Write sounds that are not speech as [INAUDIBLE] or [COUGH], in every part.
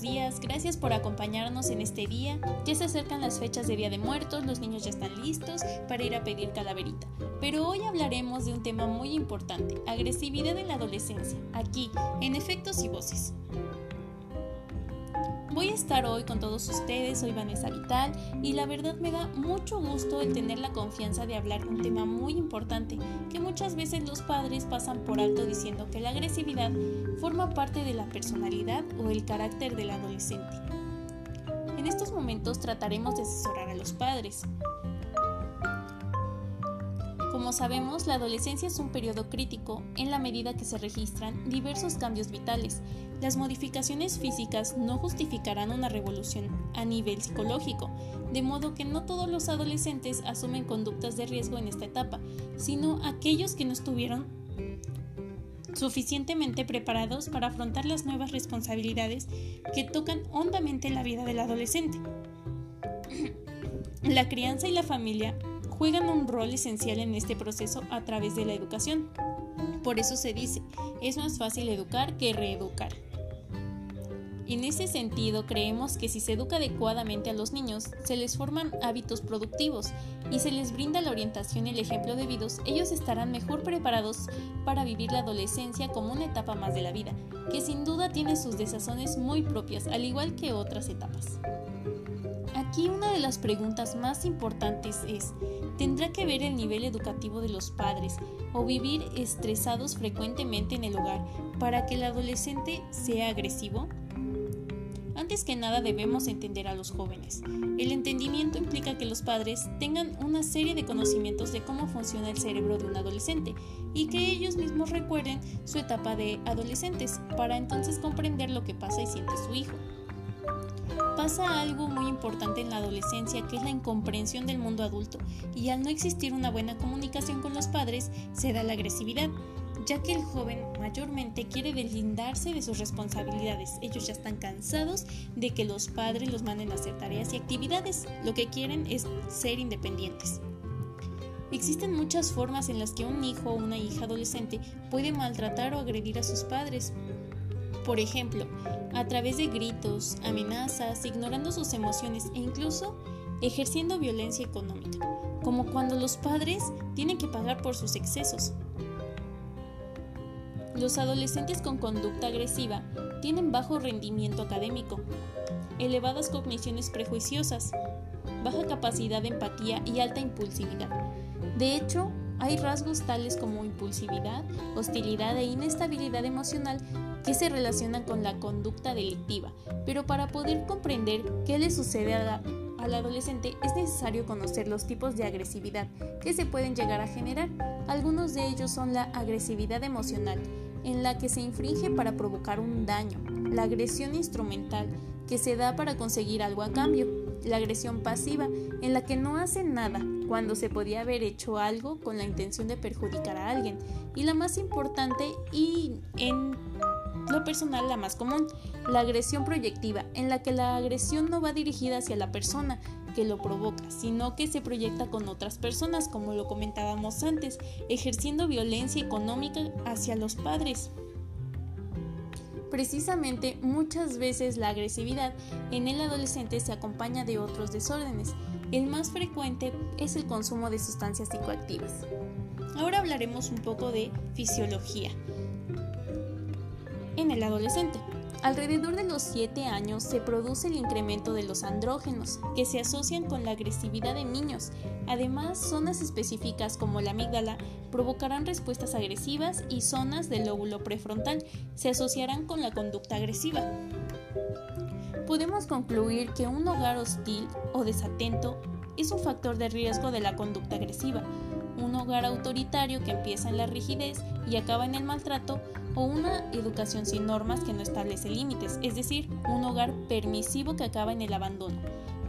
días, gracias por acompañarnos en este día. Ya se acercan las fechas de Día de Muertos, los niños ya están listos para ir a pedir calaverita. Pero hoy hablaremos de un tema muy importante, agresividad en la adolescencia, aquí, en Efectos y Voces. Voy a estar hoy con todos ustedes, soy Vanessa Vital y la verdad me da mucho gusto el tener la confianza de hablar de un tema muy importante que muchas veces los padres pasan por alto diciendo que la agresividad forma parte de la personalidad o el carácter del adolescente. En estos momentos trataremos de asesorar a los padres. Como sabemos, la adolescencia es un periodo crítico en la medida que se registran diversos cambios vitales. Las modificaciones físicas no justificarán una revolución a nivel psicológico, de modo que no todos los adolescentes asumen conductas de riesgo en esta etapa, sino aquellos que no estuvieron suficientemente preparados para afrontar las nuevas responsabilidades que tocan hondamente la vida del adolescente. [CLEARS THROAT] La crianza y la familia juegan un rol esencial en este proceso a través de la educación. Por eso se dice, es más fácil educar que reeducar. En ese sentido, creemos que si se educa adecuadamente a los niños, se les forman hábitos productivos y se les brinda la orientación y el ejemplo debidos, ellos estarán mejor preparados para vivir la adolescencia como una etapa más de la vida, que sin duda tiene sus desazones muy propias, al igual que otras etapas. Aquí una de las preguntas más importantes es, ¿tendrá que ver el nivel educativo de los padres o vivir estresados frecuentemente en el hogar para que el adolescente sea agresivo? Antes que nada debemos entender a los jóvenes. El entendimiento implica que los padres tengan una serie de conocimientos de cómo funciona el cerebro de un adolescente y que ellos mismos recuerden su etapa de adolescentes para entonces comprender lo que pasa y siente su hijo pasa algo muy importante en la adolescencia que es la incomprensión del mundo adulto y al no existir una buena comunicación con los padres se da la agresividad, ya que el joven mayormente quiere deslindarse de sus responsabilidades. Ellos ya están cansados de que los padres los manden a hacer tareas y actividades. Lo que quieren es ser independientes. Existen muchas formas en las que un hijo o una hija adolescente puede maltratar o agredir a sus padres. Por ejemplo, a través de gritos, amenazas, ignorando sus emociones e incluso ejerciendo violencia económica, como cuando los padres tienen que pagar por sus excesos. Los adolescentes con conducta agresiva tienen bajo rendimiento académico, elevadas cogniciones prejuiciosas, baja capacidad de empatía y alta impulsividad. De hecho, hay rasgos tales como impulsividad, hostilidad e inestabilidad emocional que se relacionan con la conducta delictiva, pero para poder comprender qué le sucede al adolescente es necesario conocer los tipos de agresividad que se pueden llegar a generar. Algunos de ellos son la agresividad emocional, en la que se infringe para provocar un daño, la agresión instrumental, que se da para conseguir algo a cambio, la agresión pasiva, en la que no hace nada cuando se podía haber hecho algo con la intención de perjudicar a alguien, y la más importante y en lo personal, la más común, la agresión proyectiva, en la que la agresión no va dirigida hacia la persona que lo provoca, sino que se proyecta con otras personas, como lo comentábamos antes, ejerciendo violencia económica hacia los padres. Precisamente muchas veces la agresividad en el adolescente se acompaña de otros desórdenes. El más frecuente es el consumo de sustancias psicoactivas. Ahora hablaremos un poco de fisiología en el adolescente. Alrededor de los 7 años se produce el incremento de los andrógenos, que se asocian con la agresividad de niños. Además, zonas específicas como la amígdala provocarán respuestas agresivas y zonas del lóbulo prefrontal se asociarán con la conducta agresiva. Podemos concluir que un hogar hostil o desatento es un factor de riesgo de la conducta agresiva. Un hogar autoritario que empieza en la rigidez y acaba en el maltrato o una educación sin normas que no establece límites, es decir, un hogar permisivo que acaba en el abandono.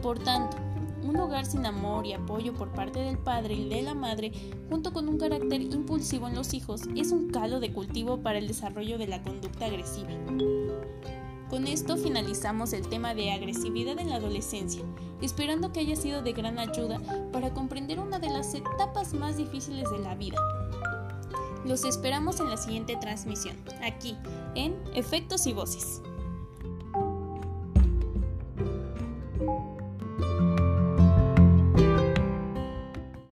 Por tanto, un hogar sin amor y apoyo por parte del padre y de la madre, junto con un carácter impulsivo en los hijos, es un calo de cultivo para el desarrollo de la conducta agresiva. Con esto finalizamos el tema de agresividad en la adolescencia, esperando que haya sido de gran ayuda para comprender una de las etapas más difíciles de la vida, los esperamos en la siguiente transmisión, aquí, en Efectos y Voces.